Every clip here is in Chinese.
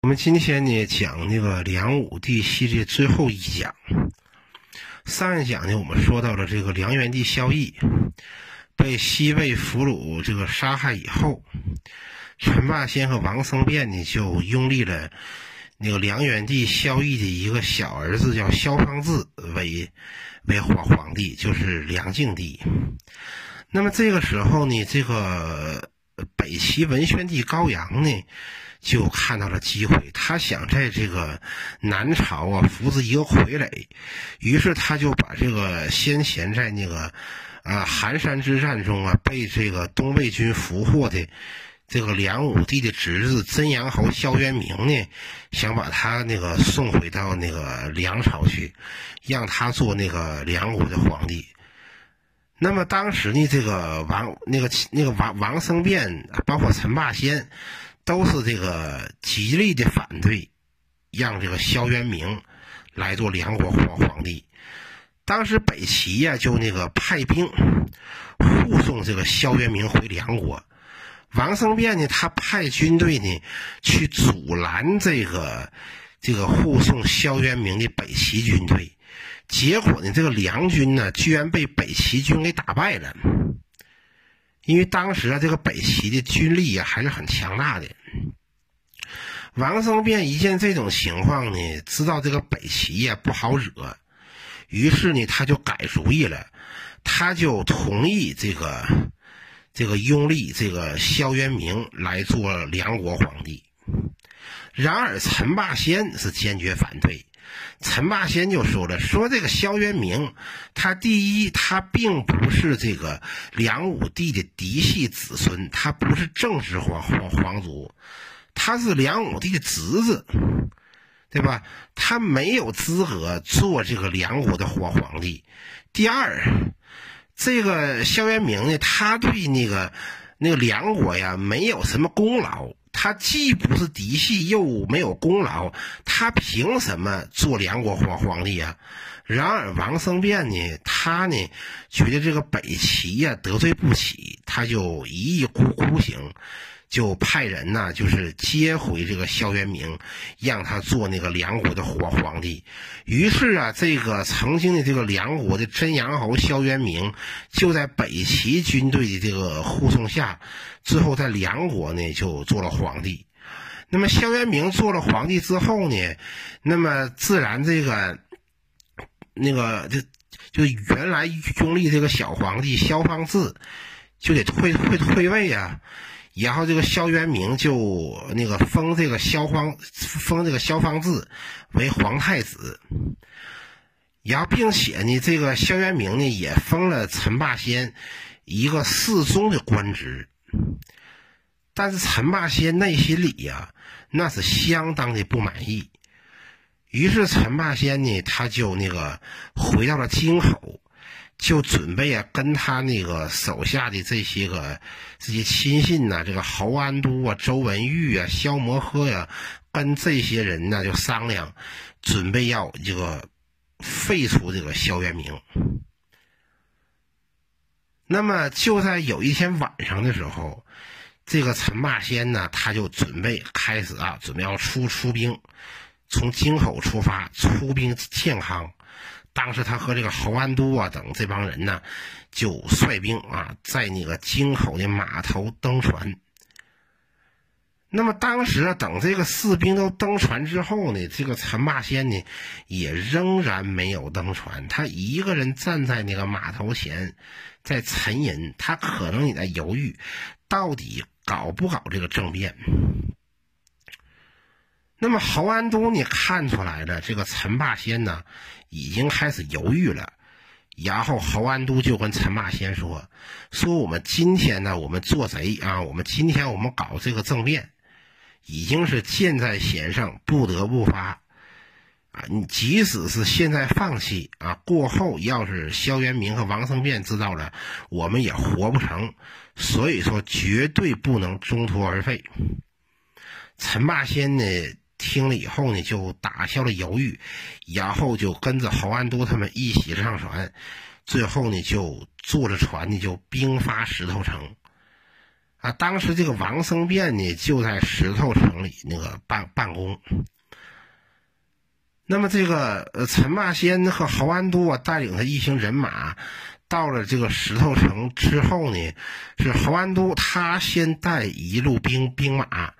我们今天呢讲那个梁武帝系列最后一讲。上一讲呢，我们说到了这个梁元帝萧绎被西魏俘虏这个杀害以后，陈霸先和王僧辩呢就拥立了那个梁元帝萧绎的一个小儿子叫萧方智为为皇皇帝，就是梁敬帝。那么这个时候呢，这个北齐文宣帝高阳呢。就看到了机会，他想在这个南朝啊扶植一个傀儡，于是他就把这个先前在那个啊寒山之战中啊被这个东魏军俘获的这个梁武帝的侄子真阳侯萧渊明呢，想把他那个送回到那个梁朝去，让他做那个梁国的皇帝。那么当时呢，这个王那个那个王王僧辩，包括陈霸先。都是这个极力的反对，让这个萧渊明来做梁国皇皇帝。当时北齐呀，就那个派兵护送这个萧渊明回梁国。王僧辩呢，他派军队呢去阻拦这个这个护送萧渊明的北齐军队。结果呢，这个梁军呢，居然被北齐军给打败了。因为当时啊，这个北齐的军力啊还是很强大的。王僧辩一见这种情况呢，知道这个北齐呀不好惹，于是呢他就改主意了，他就同意这个这个拥立这个萧渊明来做梁国皇帝。然而陈霸先是坚决反对。陈霸先就说了：“说这个萧渊明，他第一，他并不是这个梁武帝的嫡系子孙，他不是正式皇皇皇族，他是梁武帝的侄子，对吧？他没有资格做这个梁国的皇皇帝。第二，这个萧渊明呢，他对那个那个梁国呀，没有什么功劳。”他既不是嫡系，又没有功劳，他凭什么做梁国皇皇帝啊？然而王僧辩呢，他呢觉得这个北齐呀得罪不起，他就一意孤孤行。就派人呢，就是接回这个萧渊明，让他做那个梁国的皇皇帝。于是啊，这个曾经的这个梁国的真阳侯萧渊明，就在北齐军队的这个护送下，最后在梁国呢就做了皇帝。那么萧渊明做了皇帝之后呢，那么自然这个那个就就原来拥立这个小皇帝萧方智，就得退退退位啊。然后这个萧渊明就那个封这个萧方封这个萧方智为皇太子，然后并且呢，这个萧渊明呢也封了陈霸先一个侍中的官职，但是陈霸先内心里呀那是相当的不满意，于是陈霸先呢他就那个回到了京口。就准备啊，跟他那个手下的这些个这些亲信呐，这个侯安都啊、周文玉啊、萧摩诃呀，跟这些人呢就商量，准备要这个废除这个萧渊明。那么就在有一天晚上的时候，这个陈霸先呢，他就准备开始啊，准备要出出兵，从京口出发，出兵建康。当时他和这个侯安都啊等这帮人呢，就率兵啊，在那个京口的码头登船。那么当时啊，等这个士兵都登船之后呢，这个陈霸先呢，也仍然没有登船。他一个人站在那个码头前，在沉吟。他可能也在犹豫，到底搞不搞这个政变。那么侯安都，你看出来了，这个陈霸先呢？已经开始犹豫了，然后侯安都就跟陈霸先说：“说我们今天呢，我们做贼啊，我们今天我们搞这个政变，已经是箭在弦上，不得不发啊！你即使是现在放弃啊，过后要是萧元明和王生辩知道了，我们也活不成，所以说绝对不能中途而废。”陈霸先呢？听了以后呢，就打消了犹豫，然后就跟着侯安都他们一起上船，最后呢就坐着船呢就兵发石头城。啊，当时这个王生辩呢就在石头城里那个办办公。那么这个呃陈霸先和侯安都啊带领他一行人马到了这个石头城之后呢，是侯安都他先带一路兵兵马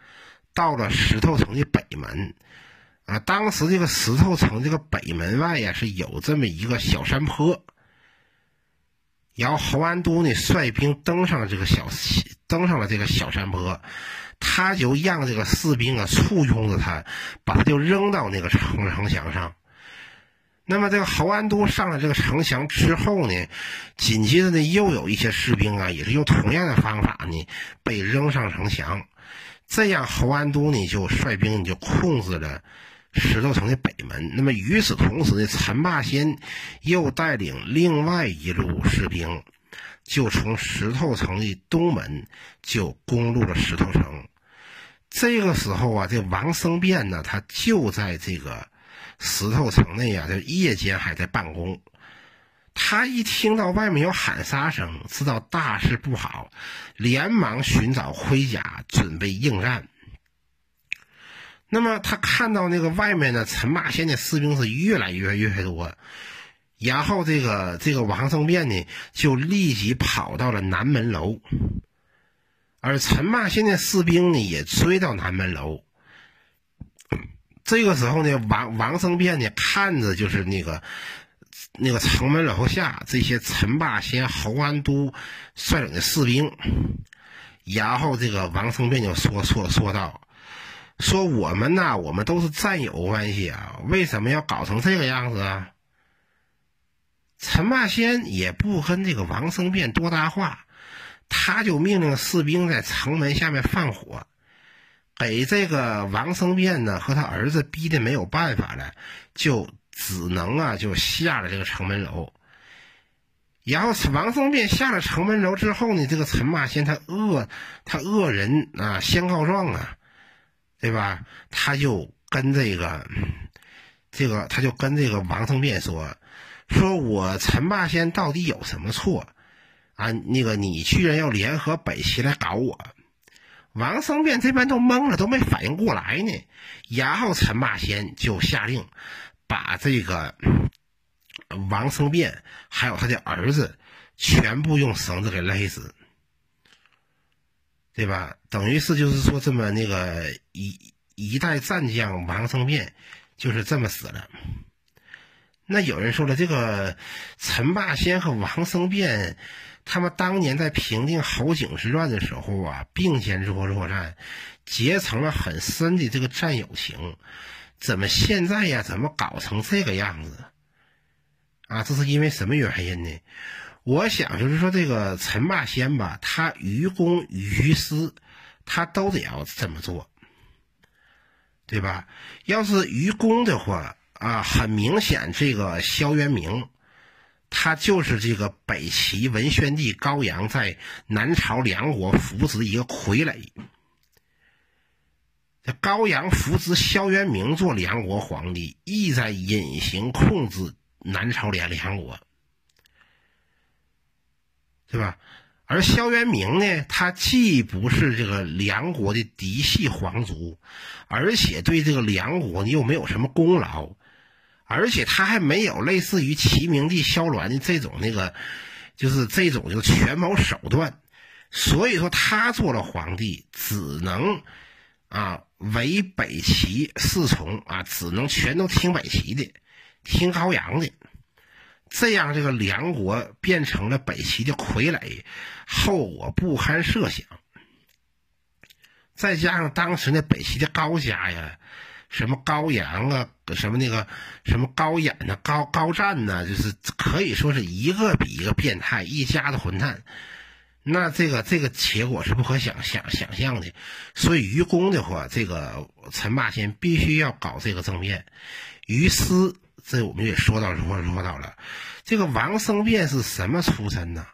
到了石头城的北门。啊，当时这个石头城这个北门外呀是有这么一个小山坡。然后侯安都呢率兵登上了这个小登上了这个小山坡，他就让这个士兵啊簇拥着他，把他就扔到那个城城墙上。那么这个侯安都上了这个城墙之后呢，紧接着呢又有一些士兵啊也是用同样的方法呢被扔上城墙，这样侯安都呢就率兵就控制了。石头城的北门。那么与此同时呢，陈霸先又带领另外一路士兵，就从石头城的东门就攻入了石头城。这个时候啊，这王生辩呢，他就在这个石头城内啊，就夜间还在办公。他一听到外面有喊杀声，知道大事不好，连忙寻找盔甲，准备应战。那么他看到那个外面的陈霸先的士兵是越来越越多，然后这个这个王生辩呢就立即跑到了南门楼，而陈霸先的士兵呢也追到南门楼。这个时候呢，王王生辩呢看着就是那个那个城门楼下这些陈霸先、侯安都率领的士兵，然后这个王生辩就说说说道。说我们呐，我们都是战友关系啊，为什么要搞成这个样子啊？陈霸先也不跟这个王生辩多搭话，他就命令士兵在城门下面放火，给这个王生辩呢和他儿子逼的没有办法了，就只能啊就下了这个城门楼。然后王生辩下了城门楼之后呢，这个陈霸先他恶他恶人啊，先告状啊。对吧？他就跟这个，这个，他就跟这个王生辩说：“说我陈霸先到底有什么错啊？那个你居然要联合北齐来搞我？”王生辩这边都懵了，都没反应过来呢。然后陈霸先就下令，把这个王生辩还有他的儿子全部用绳子给勒死。对吧？等于是就是说，这么那个一一代战将王生辩就是这么死了。那有人说了，这个陈霸先和王生辩，他们当年在平定侯景之乱的时候啊，并肩作作战，结成了很深的这个战友情。怎么现在呀？怎么搞成这个样子？啊，这是因为什么原因呢？我想就是说，这个陈霸先吧，他于公于私，他都得要这么做，对吧？要是于公的话啊，很明显，这个萧元明，他就是这个北齐文宣帝高阳在南朝梁国扶植一个傀儡。高阳扶植萧元明做梁国皇帝，意在隐形控制南朝梁梁国。对吧？而萧元明呢，他既不是这个梁国的嫡系皇族，而且对这个梁国你又没有什么功劳，而且他还没有类似于齐明帝萧鸾的这种那个，就是这种就是权谋手段，所以说他做了皇帝，只能啊为北齐侍从啊，只能全都听北齐的，听高阳的。这样，这个梁国变成了北齐的傀儡，后果不堪设想。再加上当时那北齐的高家呀，什么高阳啊，什么那个什么高演呐、高高湛呐，就是可以说是一个比一个变态，一家子混蛋。那这个这个结果是不可想想想象的。所以于公的话，这个陈霸先必须要搞这个政变。于私。这我们也说到说说到了，这个王生变是什么出身呢？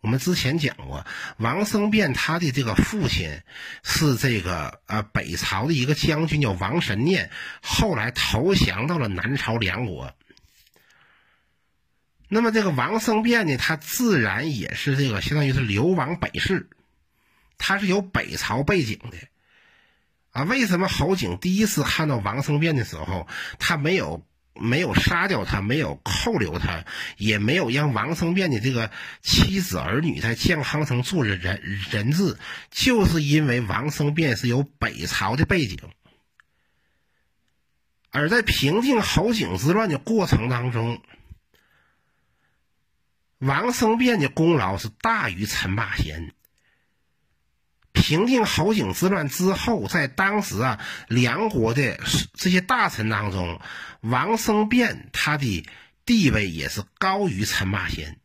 我们之前讲过，王生变他的这个父亲是这个呃北朝的一个将军叫王神念，后来投降到了南朝梁国。那么这个王生辩呢，他自然也是这个相当于是流亡北市，他是有北朝背景的。啊，为什么侯景第一次看到王生变的时候，他没有没有杀掉他，没有扣留他，也没有让王生变的这个妻子儿女在健康城做人人质，就是因为王生变是有北朝的背景。而在平定侯景之乱的过程当中，王生变的功劳是大于陈霸先。平定侯景之乱之后，在当时啊，梁国的这些大臣当中，王生变他的地位也是高于陈霸先。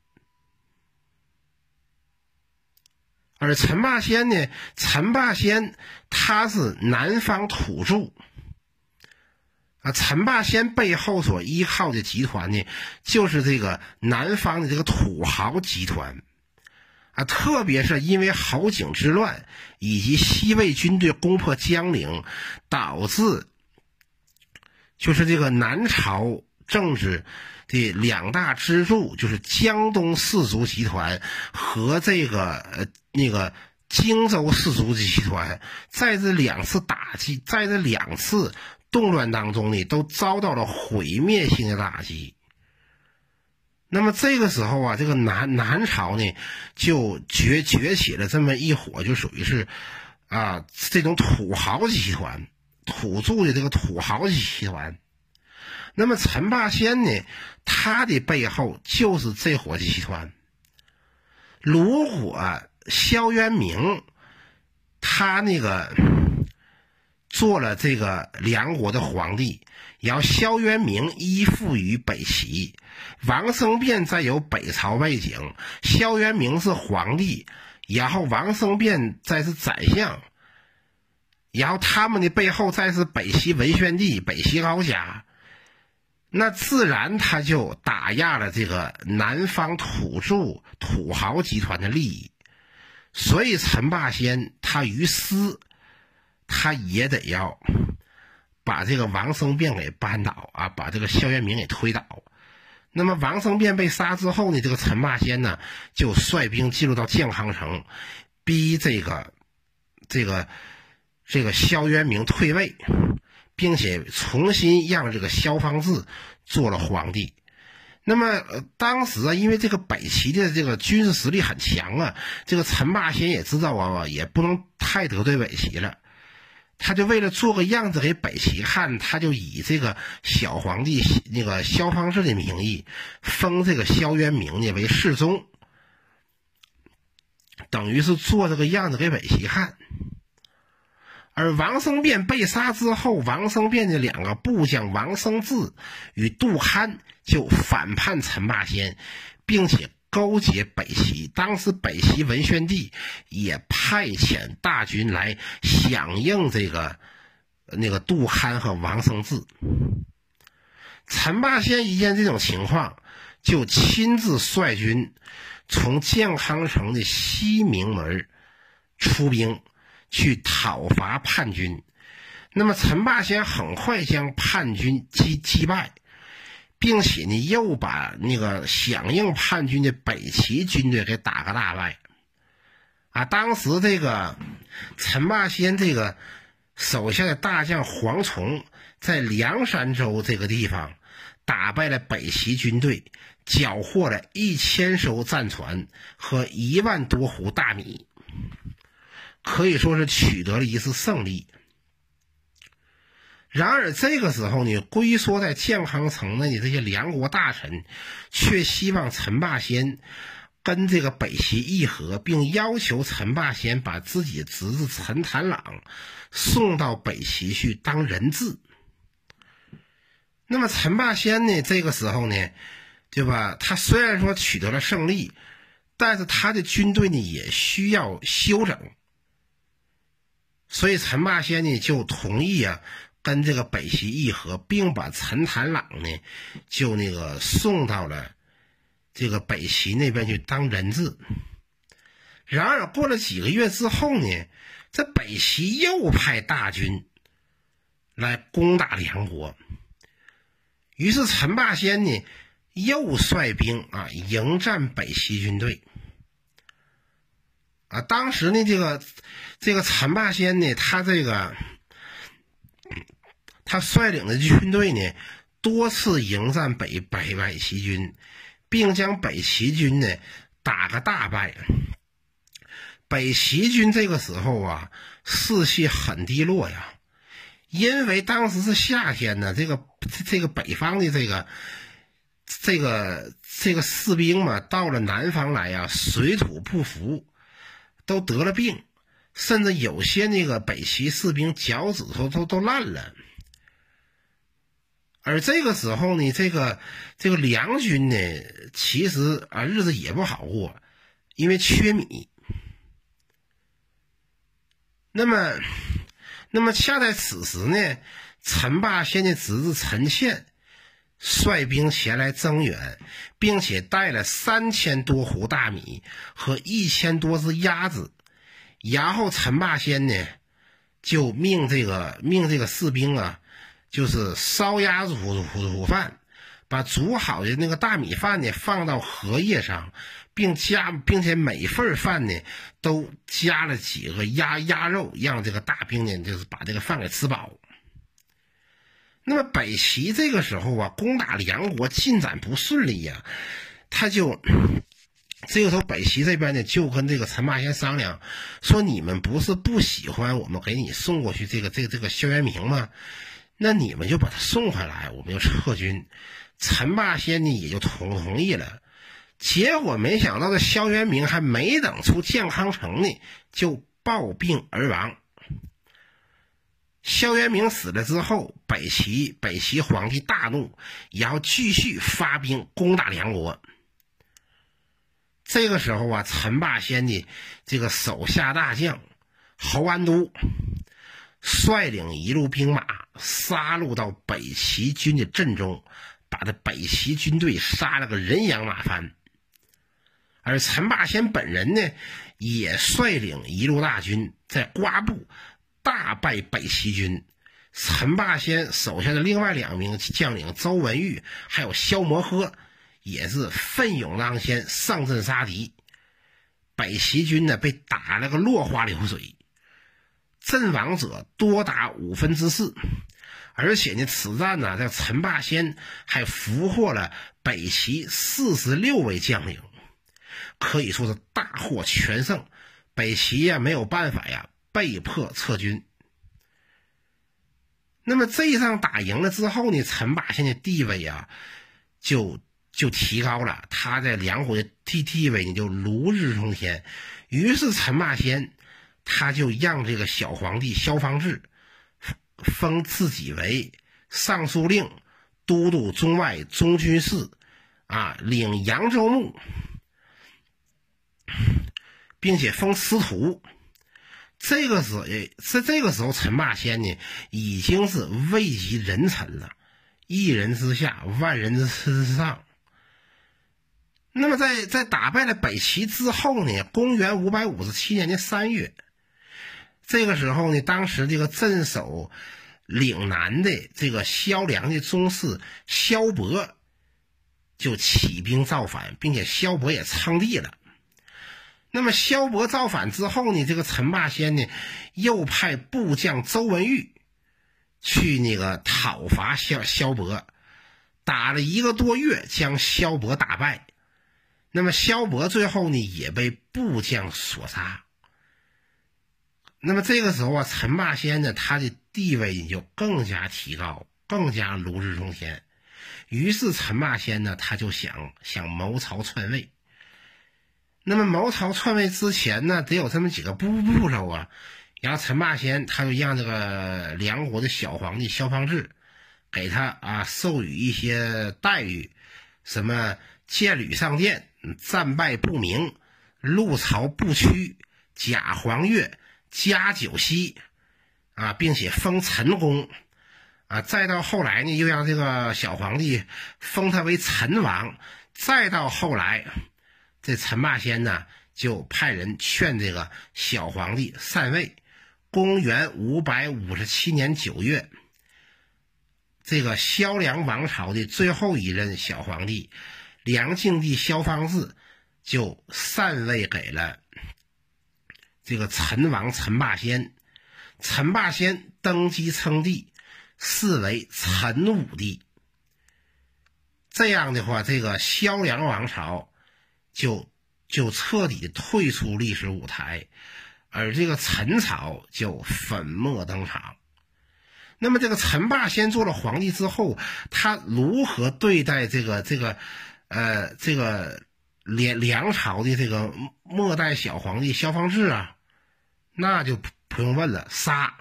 而陈霸先呢，陈霸先他是南方土著啊，陈霸先背后所依靠的集团呢，就是这个南方的这个土豪集团。啊，特别是因为侯景之乱以及西魏军队攻破江陵，导致就是这个南朝政治的两大支柱，就是江东士族集团和这个呃那个荆州士族集团，在这两次打击，在这两次动乱当中呢，都遭到了毁灭性的打击。那么这个时候啊，这个南南朝呢，就崛崛起了这么一伙，就属于是啊这种土豪集团，土著的这个土豪集团。那么陈霸先呢，他的背后就是这伙集团。如果萧渊明他那个做了这个梁国的皇帝，然后萧渊明依附于北齐。王生变再有北朝背景，萧渊明是皇帝，然后王生变再是宰相，然后他们的背后再是北齐文宣帝、北齐高家，那自然他就打压了这个南方土著土豪集团的利益，所以陈霸先他于私，他也得要把这个王生变给扳倒啊，把这个萧渊明给推倒。那么王生变被杀之后呢，这个陈霸先呢就率兵进入到建康城，逼这个这个这个萧渊明退位，并且重新让这个萧方智做了皇帝。那么当时啊，因为这个北齐的这个军事实力很强啊，这个陈霸先也知道啊，也不能太得罪北齐了。他就为了做个样子给北齐看，他就以这个小皇帝那个萧方智的名义，封这个萧渊明呢为世宗，等于是做这个样子给北齐看。而王生变被杀之后，王生变的两个部将王生智与杜堪就反叛陈霸先，并且。勾结北齐，当时北齐文宣帝也派遣大军来响应这个那个杜堪和王生智。陈霸先一见这种情况，就亲自率军从建康城的西明门出兵去讨伐叛军。那么陈霸先很快将叛军击击败。并且呢，又把那个响应叛军的北齐军队给打个大败，啊，当时这个陈霸先这个手下的大将黄崇，在凉山州这个地方打败了北齐军队，缴获了一千艘战船和一万多斛大米，可以说是取得了一次胜利。然而这个时候呢，龟缩在建康城内的这些梁国大臣，却希望陈霸先跟这个北齐议和，并要求陈霸先把自己侄子陈谭朗送到北齐去当人质。那么陈霸先呢，这个时候呢，对吧？他虽然说取得了胜利，但是他的军队呢也需要休整，所以陈霸先呢就同意啊。跟这个北齐议和，并把陈谭朗呢，就那个送到了这个北齐那边去当人质。然而过了几个月之后呢，这北齐又派大军来攻打梁国。于是陈霸先呢，又率兵啊迎战北齐军队。啊，当时呢，这个这个陈霸先呢，他这个他率领的军队呢，多次迎战北北北齐军，并将北齐军呢打个大败。北齐军这个时候啊，士气很低落呀，因为当时是夏天呢，这个这个北方的这个这个这个士兵嘛，到了南方来呀，水土不服。都得了病，甚至有些那个北齐士兵脚趾头都都烂了。而这个时候呢，这个这个梁军呢，其实啊日子也不好过，因为缺米。那么，那么恰在此时呢，陈霸先的侄子陈倩率兵前来增援，并且带了三千多斛大米和一千多只鸭子。然后陈霸先呢，就命这个命这个士兵啊，就是烧鸭煮煮煮饭，把煮好的那个大米饭呢放到荷叶上，并加并且每份饭呢都加了几个鸭鸭肉，让这个大兵呢就是把这个饭给吃饱。那么北齐这个时候啊，攻打梁国进展不顺利呀，他就 这个时候北齐这边呢，就跟这个陈霸先商量，说你们不是不喜欢我们给你送过去这个这个这个萧元明吗？那你们就把他送回来，我们就撤军。陈霸先呢也就同同意了。结果没想到这萧元明还没等出健康城呢，就暴病而亡。萧元明死了之后，北齐北齐皇帝大怒，也要继续发兵攻打梁国。这个时候啊，陈霸先的这个手下大将侯安都率领一路兵马杀入到北齐军的阵中，把这北齐军队杀了个人仰马翻。而陈霸先本人呢，也率领一路大军在瓜埠。大败北齐军，陈霸先手下的另外两名将领周文玉还有萧摩诃，也是奋勇当先上阵杀敌。北齐军呢被打了个落花流水，阵亡者多达五分之四。而且呢，此战呢，这陈霸先还俘获了北齐四十六位将领，可以说是大获全胜。北齐呀没有办法呀。被迫撤军。那么这一仗打赢了之后呢，陈霸先的地位啊，就就提高了。他在梁国的地地位呢，就如日中天。于是陈霸先他就让这个小皇帝萧方智封自己为尚书令、都督中外中军事，啊，领扬州牧，并且封司徒。这个时，在这个时候，陈霸先呢，已经是位极人臣了，一人之下，万人之之上。那么，在在打败了北齐之后呢，公元五百五十七年的三月，这个时候呢，当时这个镇守岭南的这个萧梁的宗室萧伯，就起兵造反，并且萧伯也称帝了。那么萧伯造反之后呢，这个陈霸先呢，又派部将周文玉去那个讨伐萧萧伯，打了一个多月，将萧伯打败。那么萧伯最后呢，也被部将所杀。那么这个时候啊，陈霸先呢，他的地位也就更加提高，更加如日中天。于是陈霸先呢，他就想想谋朝篡位。那么谋朝篡位之前呢，得有这么几个步步骤啊。然后陈霸先他就让这个梁国的小皇帝萧方智给他啊授予一些待遇，什么剑履上殿、战败不明、入朝不屈、假黄钺、加九锡啊，并且封陈公啊。再到后来呢，又让这个小皇帝封他为陈王。再到后来。这陈霸先呢，就派人劝这个小皇帝禅位。公元五百五十七年九月，这个萧梁王朝的最后一任小皇帝梁敬帝萧方智就禅位给了这个陈王陈霸先，陈霸先登基称帝，是为陈武帝。这样的话，这个萧梁王朝就就彻底退出历史舞台，而这个陈朝就粉墨登场。那么，这个陈霸先做了皇帝之后，他如何对待这个这个呃这个梁梁朝的这个末代小皇帝萧方智啊？那就不用问了，杀。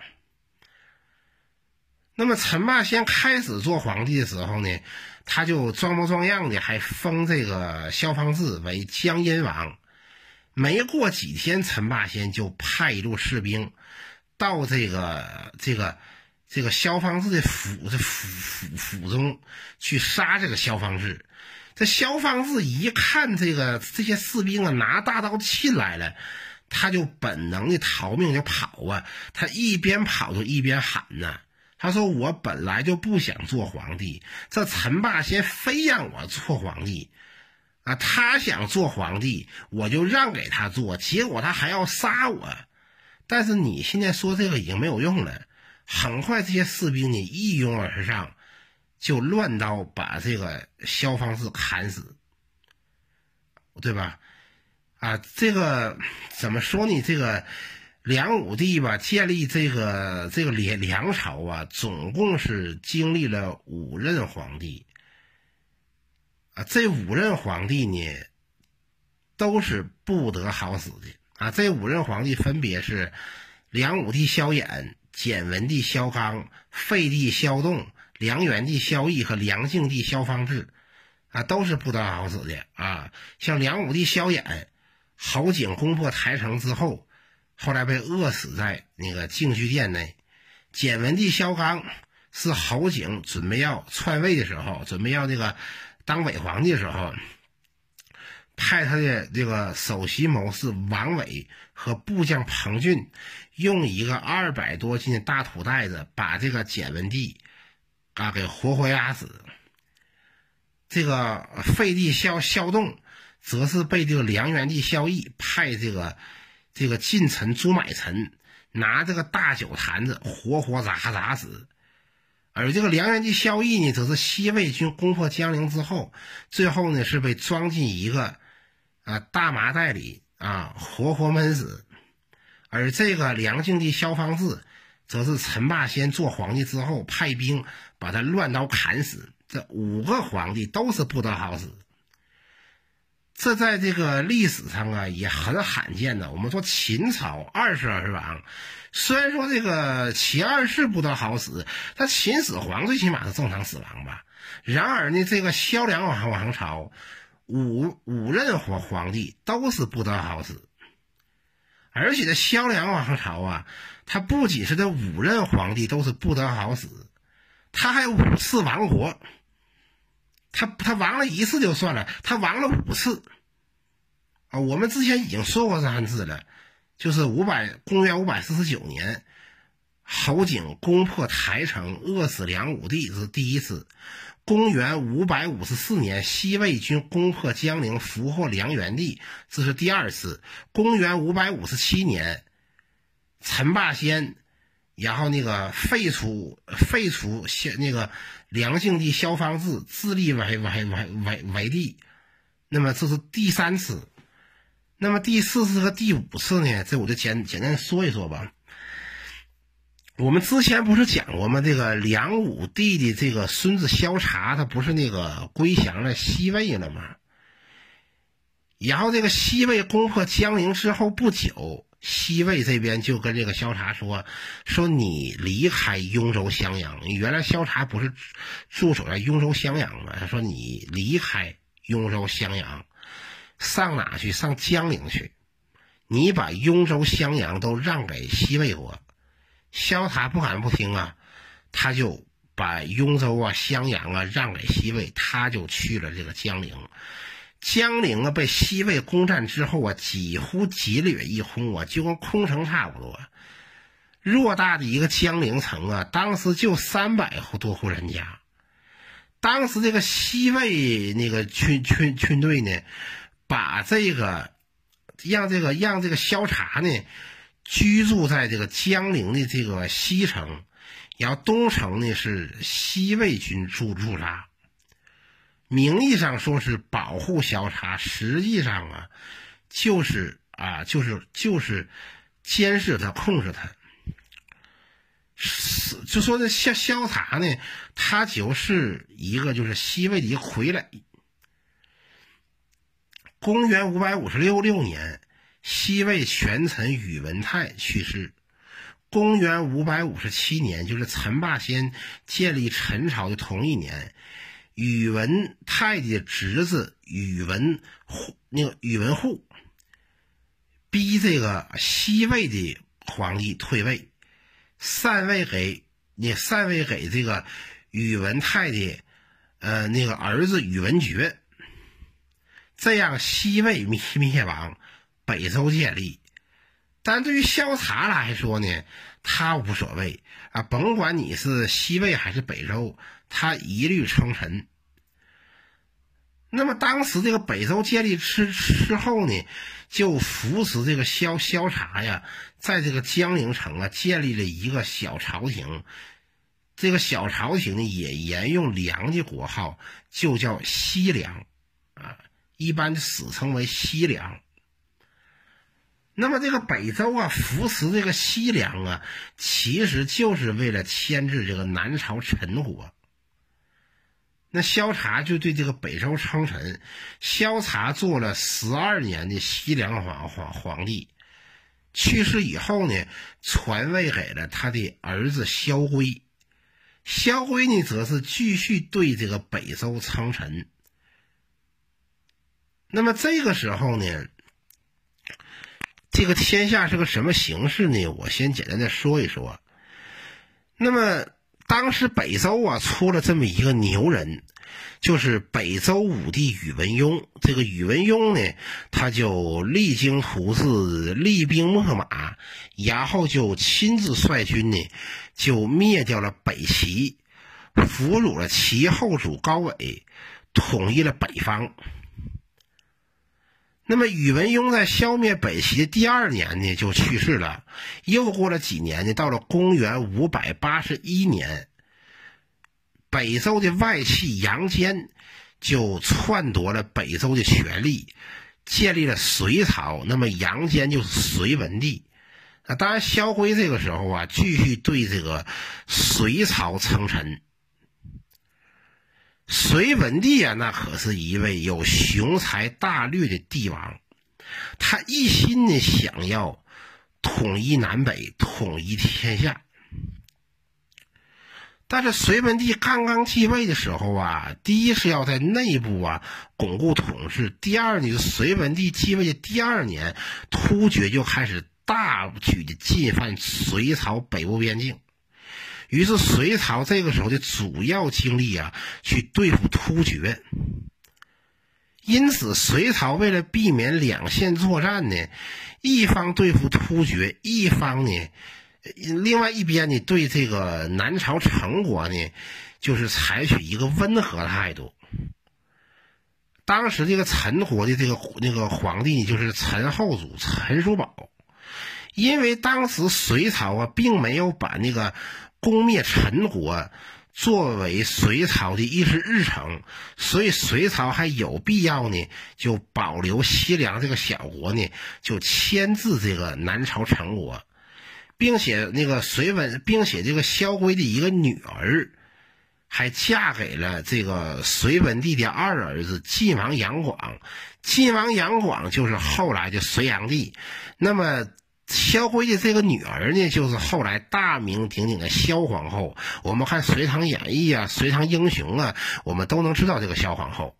那么陈霸先开始做皇帝的时候呢？他就装模装样的，还封这个萧方智为江阴王。没过几天，陈霸先就派一路士兵到这个这个这个萧方智的府这府府府中去杀这个萧方智。这萧方志一看这个这些士兵啊拿大刀进来了，他就本能的逃命就跑啊。他一边跑就一边喊呐。他说：“我本来就不想做皇帝，这陈霸先非让我做皇帝，啊，他想做皇帝，我就让给他做，结果他还要杀我。但是你现在说这个已经没有用了，很快这些士兵呢一拥而上，就乱刀把这个萧方士砍死，对吧？啊，这个怎么说呢？这个。”梁武帝吧，建立这个这个梁梁朝啊，总共是经历了五任皇帝。啊，这五任皇帝呢，都是不得好死的啊。这五任皇帝分别是梁武帝萧衍、简文帝萧纲、废帝萧栋、梁元帝萧绎和梁静帝萧方智，啊，都是不得好死的啊。像梁武帝萧衍，侯景攻破台城之后。后来被饿死在那个净居殿内。简文帝萧纲是侯景准备要篡位的时候，准备要这个当伪皇帝的时候，派他的这个首席谋士王伟和部将彭俊，用一个二百多斤的大土袋子把这个简文帝啊给活活压死。这个废帝萧萧栋，则是被这个梁元帝萧绎派这个。这个近臣朱买臣拿这个大酒坛子活活砸砸死，而这个梁元帝萧绎呢，则是西魏军攻破江陵之后，最后呢是被装进一个啊大麻袋里啊活活闷死，而这个梁静帝萧方智，则是陈霸先做皇帝之后派兵把他乱刀砍死，这五个皇帝都是不得好死。这在这个历史上啊也很罕见的。我们说秦朝二世而亡，虽然说这个秦二世不得好死，但秦始皇最起码是正常死亡吧。然而呢，这个萧梁王王朝五五任皇皇帝都是不得好死，而且这萧梁王朝啊，他不仅是这五任皇帝都是不得好死，他还有五次亡国。他他亡了一次就算了，他亡了五次，啊，我们之前已经说过这案子了，就是五百公元五百四十九年，侯景攻破台城，饿死梁武帝是第一次；公元五百五十四年，西魏军攻破江陵，俘获梁元帝，这是第二次；公元五百五十七年，陈霸先。然后那个废除废除萧那个梁静帝萧方智自立为为为为为帝，那么这是第三次，那么第四次和第五次呢？这我就简简单说一说吧。我们之前不是讲过吗？这个梁武帝的这个孙子萧察，他不是那个归降了西魏了吗？然后这个西魏攻破江陵之后不久。西魏这边就跟这个萧察说：“说你离开雍州襄阳，原来萧察不是驻守在雍州襄阳吗？他说你离开雍州襄阳，上哪去？上江陵去。你把雍州襄阳都让给西魏国。”萧察不敢不听啊，他就把雍州啊、襄阳啊让给西魏，他就去了这个江陵。江陵啊，被西魏攻占之后啊，几乎几掠一空啊，就跟空城差不多。偌大的一个江陵城啊，当时就三百多户人家。当时这个西魏那个军军军队呢，把这个让这个让这个萧察呢，居住在这个江陵的这个西城，然后东城呢是西魏军驻驻扎。名义上说是保护萧察，实际上啊，就是啊，就是就是监视他、控制他。是就说这萧萧察呢，他就是一个就是西魏的一个傀儡。公元五百五十六六年，西魏权臣宇文泰去世。公元五百五十七年，就是陈霸先建立陈朝的同一年。宇文泰的侄子宇文护，那个宇文护逼这个西魏的皇帝退位，禅位给你禅位给这个宇文泰的呃那个儿子宇文觉，这样西魏灭灭亡，北周建立。但对于萧察来说呢，他无所谓啊，甭管你是西魏还是北周。他一律称臣。那么当时这个北周建立之之后呢，就扶持这个萧萧察呀，在这个江陵城啊建立了一个小朝廷。这个小朝廷呢也沿用梁的国号，就叫西凉啊，一般史称为西凉。那么这个北周啊扶持这个西凉啊，其实就是为了牵制这个南朝陈国。那萧察就对这个北周称臣，萧察做了十二年的西凉皇皇皇帝，去世以后呢，传位给了他的儿子萧辉，萧辉呢则是继续对这个北周称臣。那么这个时候呢，这个天下是个什么形势呢？我先简单的说一说。那么。当时北周啊出了这么一个牛人，就是北周武帝宇文邕。这个宇文邕呢，他就励精图治，厉兵秣马，然后就亲自率军呢，就灭掉了北齐，俘虏了齐后主高纬，统一了北方。那么宇文邕在消灭北齐的第二年呢，就去世了。又过了几年呢，到了公元五百八十一年，北周的外戚杨坚就篡夺了北周的权力，建立了隋朝。那么杨坚就是隋文帝。那当然，萧辉这个时候啊，继续对这个隋朝称臣。隋文帝啊，那可是一位有雄才大略的帝王，他一心的想要统一南北，统一天下。但是隋文帝刚刚继位的时候啊，第一是要在内部啊巩固统治，第二呢，隋文帝继位的第二年，突厥就开始大举的进犯隋朝北部边境。于是，隋朝这个时候的主要精力啊，去对付突厥。因此，隋朝为了避免两线作战呢，一方对付突厥，一方呢，另外一边呢，对这个南朝陈国呢，就是采取一个温和态度。当时这个陈国的这个那个皇帝就是陈后主陈叔宝，因为当时隋朝啊，并没有把那个。攻灭陈国作为隋朝的议事日程，所以隋朝还有必要呢，就保留西凉这个小国呢，就牵制这个南朝陈国，并且那个隋文，并且这个萧规的一个女儿，还嫁给了这个隋文帝的二儿子晋王杨广，晋王杨广就是后来的隋炀帝，那么。萧辉的这个女儿呢，就是后来大名鼎鼎的萧皇后。我们看《隋唐演义》啊，《隋唐英雄》啊，我们都能知道这个萧皇后。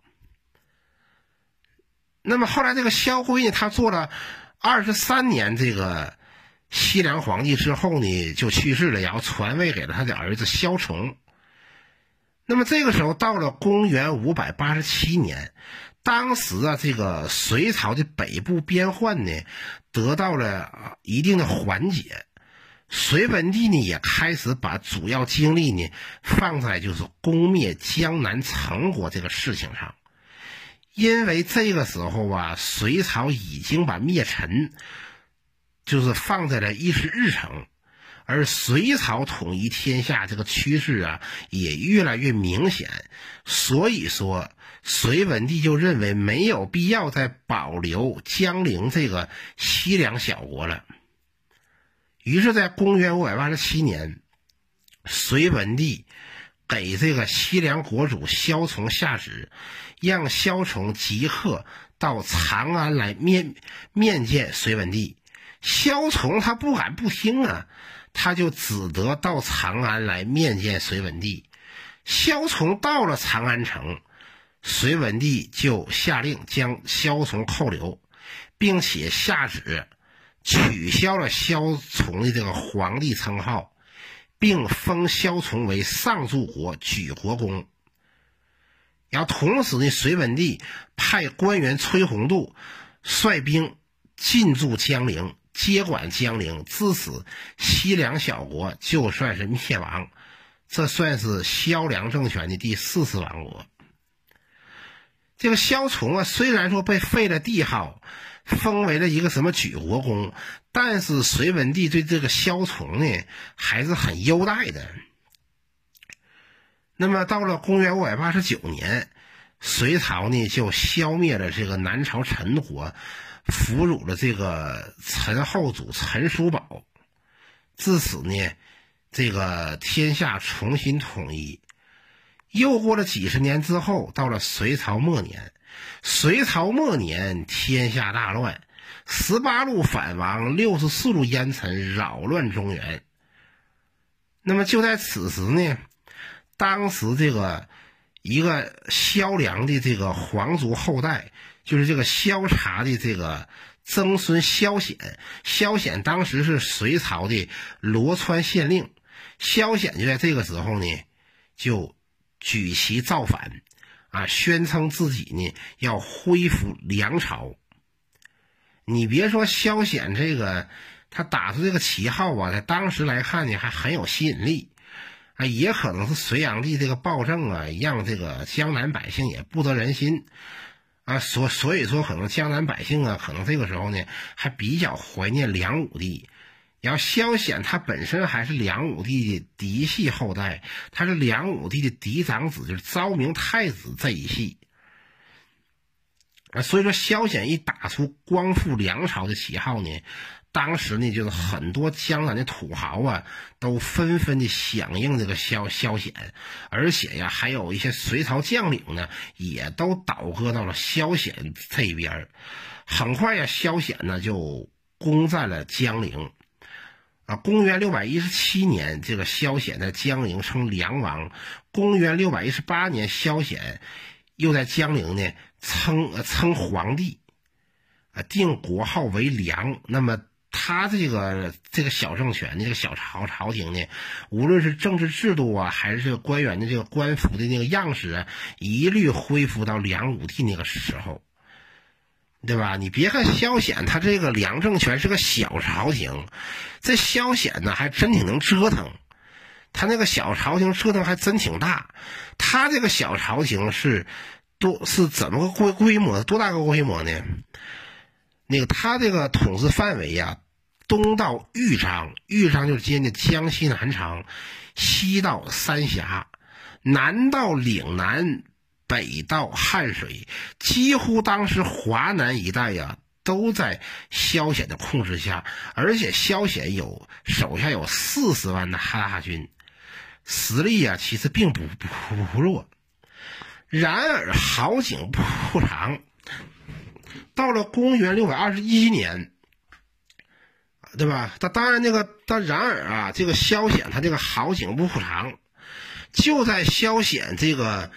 那么后来这个萧辉呢，他做了二十三年这个西凉皇帝之后呢，就去世了，然后传位给了他的儿子萧崇。那么这个时候到了公元五百八十七年。当时啊，这个隋朝的北部边患呢，得到了一定的缓解。隋文帝呢，也开始把主要精力呢放在就是攻灭江南陈国这个事情上。因为这个时候啊，隋朝已经把灭陈，就是放在了议事日程。而隋朝统一天下这个趋势啊，也越来越明显。所以说，隋文帝就认为没有必要再保留江陵这个西凉小国了。于是，在公元五百八十七年，隋文帝给这个西凉国主萧从下旨，让萧从即刻到长安来面面见隋文帝。萧从他不敢不听啊。他就只得到长安来面见隋文帝。萧从到了长安城，隋文帝就下令将萧从扣留，并且下旨取消了萧从的这个皇帝称号，并封萧从为上柱国举国公。然后同时呢，隋文帝派官员崔洪度率兵进驻江陵。接管江陵，自此西凉小国就算是灭亡，这算是萧梁政权的第四次亡国。这个萧崇啊，虽然说被废了帝号，封为了一个什么举国公，但是隋文帝对这个萧崇呢还是很优待的。那么到了公元五百八十九年，隋朝呢就消灭了这个南朝陈国。俘虏了这个陈后主陈叔宝，自此呢，这个天下重新统一。又过了几十年之后，到了隋朝末年，隋朝末年天下大乱，十八路反王，六十四路烟尘扰乱中原。那么就在此时呢，当时这个一个萧梁的这个皇族后代。就是这个萧察的这个曾孙萧显，萧显当时是隋朝的罗川县令，萧显就在这个时候呢，就举旗造反，啊，宣称自己呢要恢复梁朝。你别说萧显这个，他打出这个旗号啊，在当时来看呢还很有吸引力，啊，也可能是隋炀帝这个暴政啊，让这个江南百姓也不得人心。啊，所所以说，可能江南百姓啊，可能这个时候呢，还比较怀念梁武帝。然后萧显他本身还是梁武帝的嫡系后代，他是梁武帝的嫡长子，就是昭明太子这一系。啊，所以说萧显一打出光复梁朝的旗号呢。当时呢，就是很多江南的土豪啊，都纷纷的响应这个萧萧显，而且呀，还有一些隋朝将领呢，也都倒戈到了萧显这边很快呀，萧显呢就攻占了江陵。公元六百一十七年，这个萧显在江陵称梁王。公元六百一十八年，萧显又在江陵呢称称皇帝，啊，定国号为梁。那么。他这个这个小政权的这个小朝朝廷呢，无论是政治制度啊，还是这个官员的这个官服的那个样式啊，一律恢复到梁武帝那个时候，对吧？你别看萧显他这个梁政权是个小朝廷，这萧显呢还真挺能折腾，他那个小朝廷折腾还真挺大。他这个小朝廷是多是怎么个规规模？多大个规模呢？那个他这个统治范围呀。东到豫章，豫章就是今天的江西南昌；西到三峡，南到岭南，北到汉水，几乎当时华南一带呀，都在萧显的控制下。而且萧显有手下有四十万的哈大军，实力啊，其实并不不不弱。然而好景不长，到了公元六百二十一年。对吧？他当然那个，但然而啊，这个萧显他这个好景不长，就在萧显这个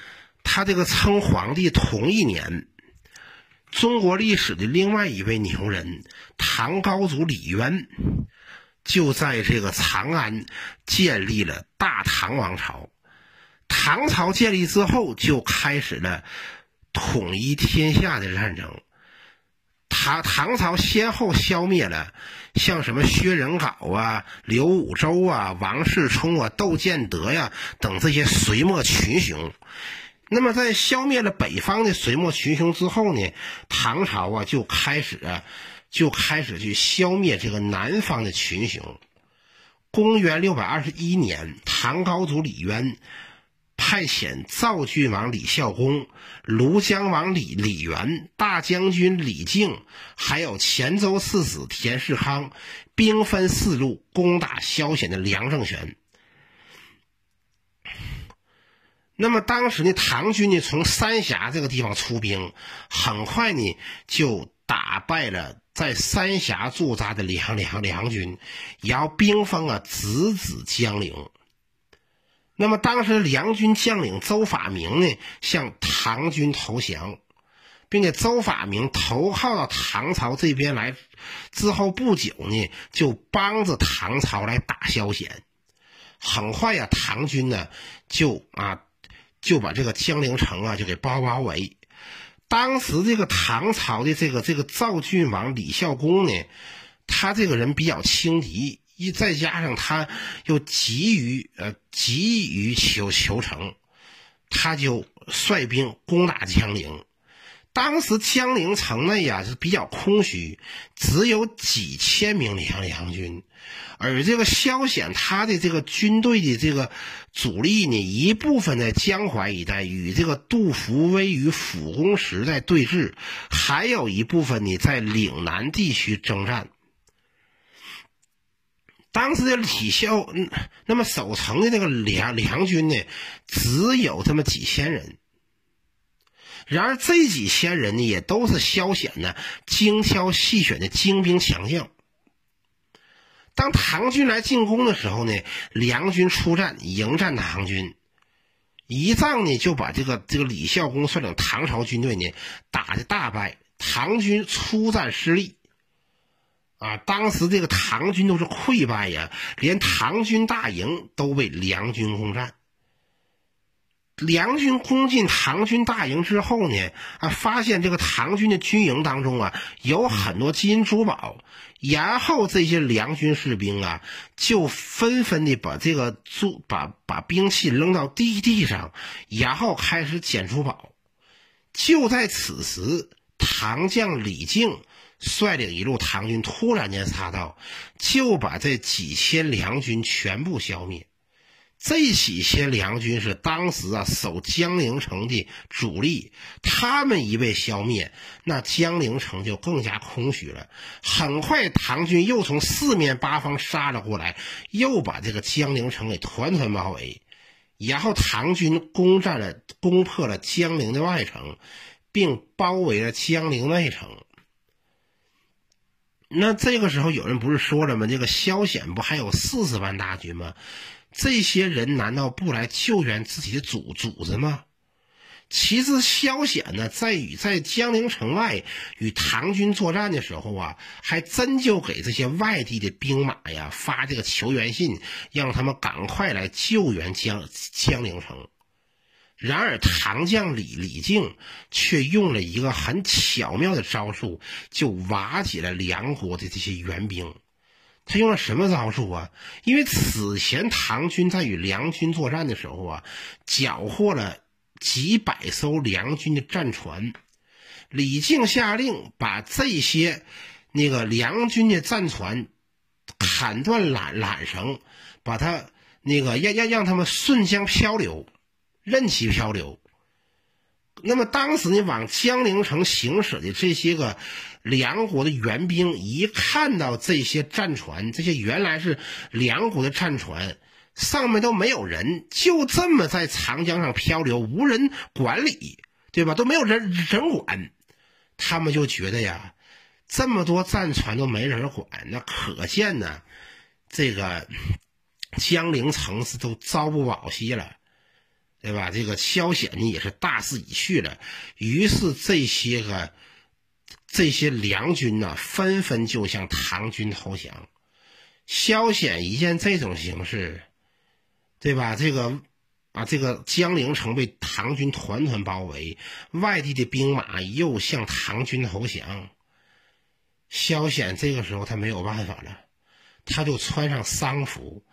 他这个称皇帝同一年，中国历史的另外一位牛人唐高祖李渊，就在这个长安建立了大唐王朝。唐朝建立之后，就开始了统一天下的战争。唐唐朝先后消灭了像什么薛仁杲啊、刘武周啊、王世充啊、窦建德呀等这些隋末群雄。那么在消灭了北方的隋末群雄之后呢，唐朝啊就开始就开始去消灭这个南方的群雄。公元六百二十一年，唐高祖李渊派遣赵郡王李孝公、庐江王李李元、大将军李靖，还有黔州刺史田世康，兵分四路攻打萧显的梁政权。那么当时呢，唐军呢从三峡这个地方出兵，很快呢就打败了。在三峡驻扎的梁梁梁军，然后兵锋啊直指江陵。那么当时梁军将领周法明呢，向唐军投降，并且周法明投靠到唐朝这边来之后不久呢，就帮着唐朝来打萧显。很快呀，唐军呢就啊就把这个江陵城啊就给包包围。当时这个唐朝的这个这个赵郡王李孝恭呢，他这个人比较轻敌，一再加上他又急于呃急于求求成，他就率兵攻打江陵。当时江陵城内呀是比较空虚，只有几千名梁梁军，而这个萧显他的这个军队的这个主力呢，一部分在江淮一带与这个杜伏威与辅公时代对峙，还有一部分呢在岭南地区征战。当时的李孝，那么守城的那个梁梁军呢，只有这么几千人。然而这几千人呢，也都是萧显呢精挑细选的精兵强将。当唐军来进攻的时候呢，梁军出战迎战唐军，一仗呢就把这个这个李孝公率领唐朝军队呢打的大败，唐军出战失利。啊，当时这个唐军都是溃败呀，连唐军大营都被梁军攻占。梁军攻进唐军大营之后呢，啊，发现这个唐军的军营当中啊有很多金银珠宝，然后这些梁军士兵啊就纷纷的把这个珠把把兵器扔到地地上，然后开始捡珠宝。就在此时，唐将李靖率领一路唐军突然间杀到，就把这几千梁军全部消灭。这几千梁军是当时啊守江陵城的主力，他们一被消灭，那江陵城就更加空虚了。很快，唐军又从四面八方杀了过来，又把这个江陵城给团团包围。然后，唐军攻占了、攻破了江陵的外城，并包围了江陵内城。那这个时候，有人不是说了吗？这个萧显不还有四十万大军吗？这些人难道不来救援自己的主主子吗？其实萧显呢，在与在江陵城外与唐军作战的时候啊，还真就给这些外地的兵马呀发这个求援信，让他们赶快来救援江江陵城。然而唐将李李靖却用了一个很巧妙的招数，就瓦解了梁国的这些援兵。他用了什么招数啊？因为此前唐军在与梁军作战的时候啊，缴获了几百艘梁军的战船。李靖下令把这些那个梁军的战船砍断缆缆绳，把它那个让让让他们顺江漂流，任其漂流。那么当时呢，往江陵城行驶的这些个。梁国的援兵一看到这些战船，这些原来是梁国的战船，上面都没有人，就这么在长江上漂流，无人管理，对吧？都没有人人管，他们就觉得呀，这么多战船都没人管，那可见呢，这个江陵城市都朝不保夕了，对吧？这个萧显呢也是大势已去了，于是这些个。这些梁军呢，纷纷就向唐军投降。萧显一见这种形势，对吧？这个啊，这个江陵城被唐军团团包围，外地的兵马又向唐军投降。萧显这个时候他没有办法了，他就穿上丧服，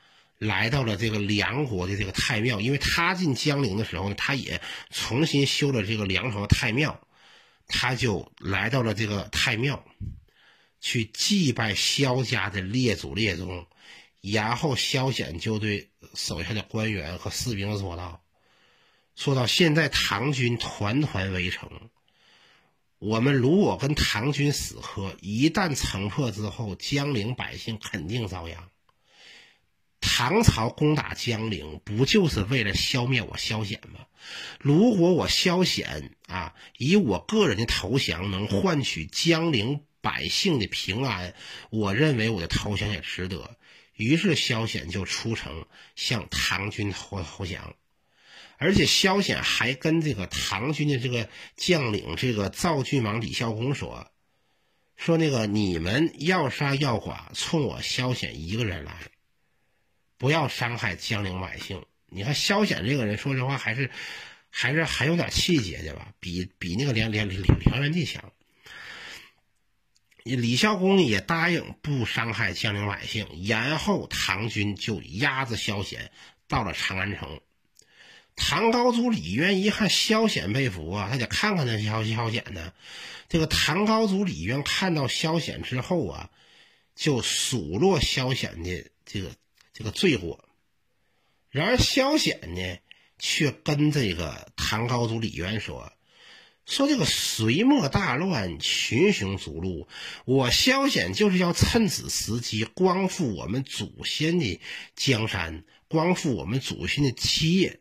来到了这个梁国的这个太庙。因为他进江陵的时候呢，他也重新修了这个梁朝的太庙。他就来到了这个太庙，去祭拜萧家的列祖列宗，然后萧显就对手下的官员和士兵说道：“说到现在，唐军团团围城，我们如果跟唐军死磕，一旦城破之后，江陵百姓肯定遭殃。唐朝攻打江陵，不就是为了消灭我萧显吗？如果我萧显啊，以我个人的投降能换取江陵。”百姓的平安，我认为我的投降也值得。于是萧显就出城向唐军投投降，而且萧显还跟这个唐军的这个将领这个赵郡王李孝公说：“说那个你们要杀要剐，冲我萧显一个人来，不要伤害江陵百姓。”你看萧显这个人，说实话还是还是还有点气节的吧，比比那个梁梁梁梁元帝强。李孝公也答应不伤害江陵百姓，然后唐军就压着萧显到了长安城。唐高祖李渊一看萧显被俘啊，他得看看那萧萧显呢。这个唐高祖李渊看到萧显之后啊，就数落萧显的这个这个罪过。然而萧显呢，却跟这个唐高祖李渊说。说这个隋末大乱，群雄逐鹿，我萧显就是要趁此时机光复我们祖先的江山，光复我们祖先的基业。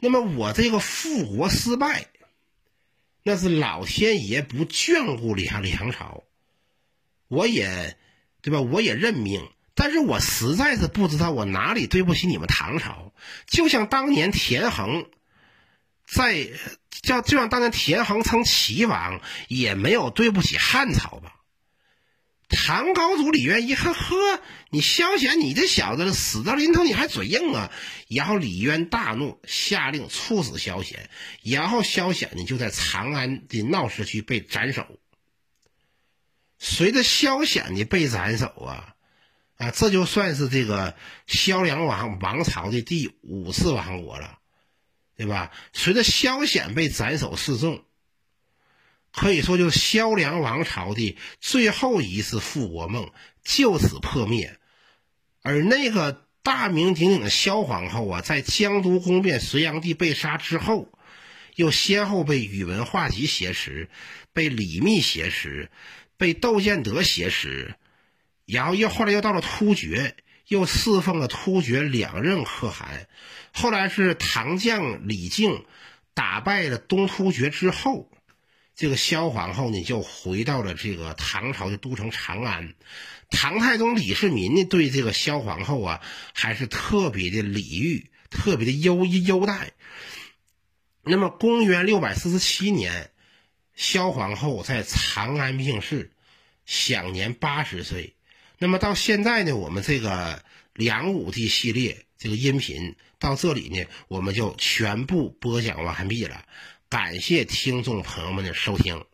那么我这个复国失败，那是老天爷不眷顾梁梁朝，我也对吧？我也认命，但是我实在是不知道我哪里对不起你们唐朝。就像当年田横。在叫就像当年田横称齐王，也没有对不起汉朝吧？唐高祖李渊一看，呵，你萧显，你这小子死到临头你还嘴硬啊！然后李渊大怒，下令处死萧显，然后萧显呢就在长安的闹市区被斩首。随着萧显的被斩首啊，啊，这就算是这个萧梁王王朝的第五次亡国了。对吧？随着萧显被斩首示众，可以说就是萧梁王朝的最后一次复国梦就此破灭。而那个大名鼎鼎的萧皇后啊，在江都宫变隋炀帝被杀之后，又先后被宇文化及挟持，被李密挟持，被窦建德挟持，然后又后来又到了突厥。又侍奉了突厥两任可汗，后来是唐将李靖打败了东突厥之后，这个萧皇后呢就回到了这个唐朝的都城长安。唐太宗李世民呢对这个萧皇后啊还是特别的礼遇，特别的优优待。那么公元六百四十七年，萧皇后在长安病逝，享年八十岁。那么到现在呢，我们这个梁武帝系列这个音频到这里呢，我们就全部播讲完毕了。感谢听众朋友们的收听。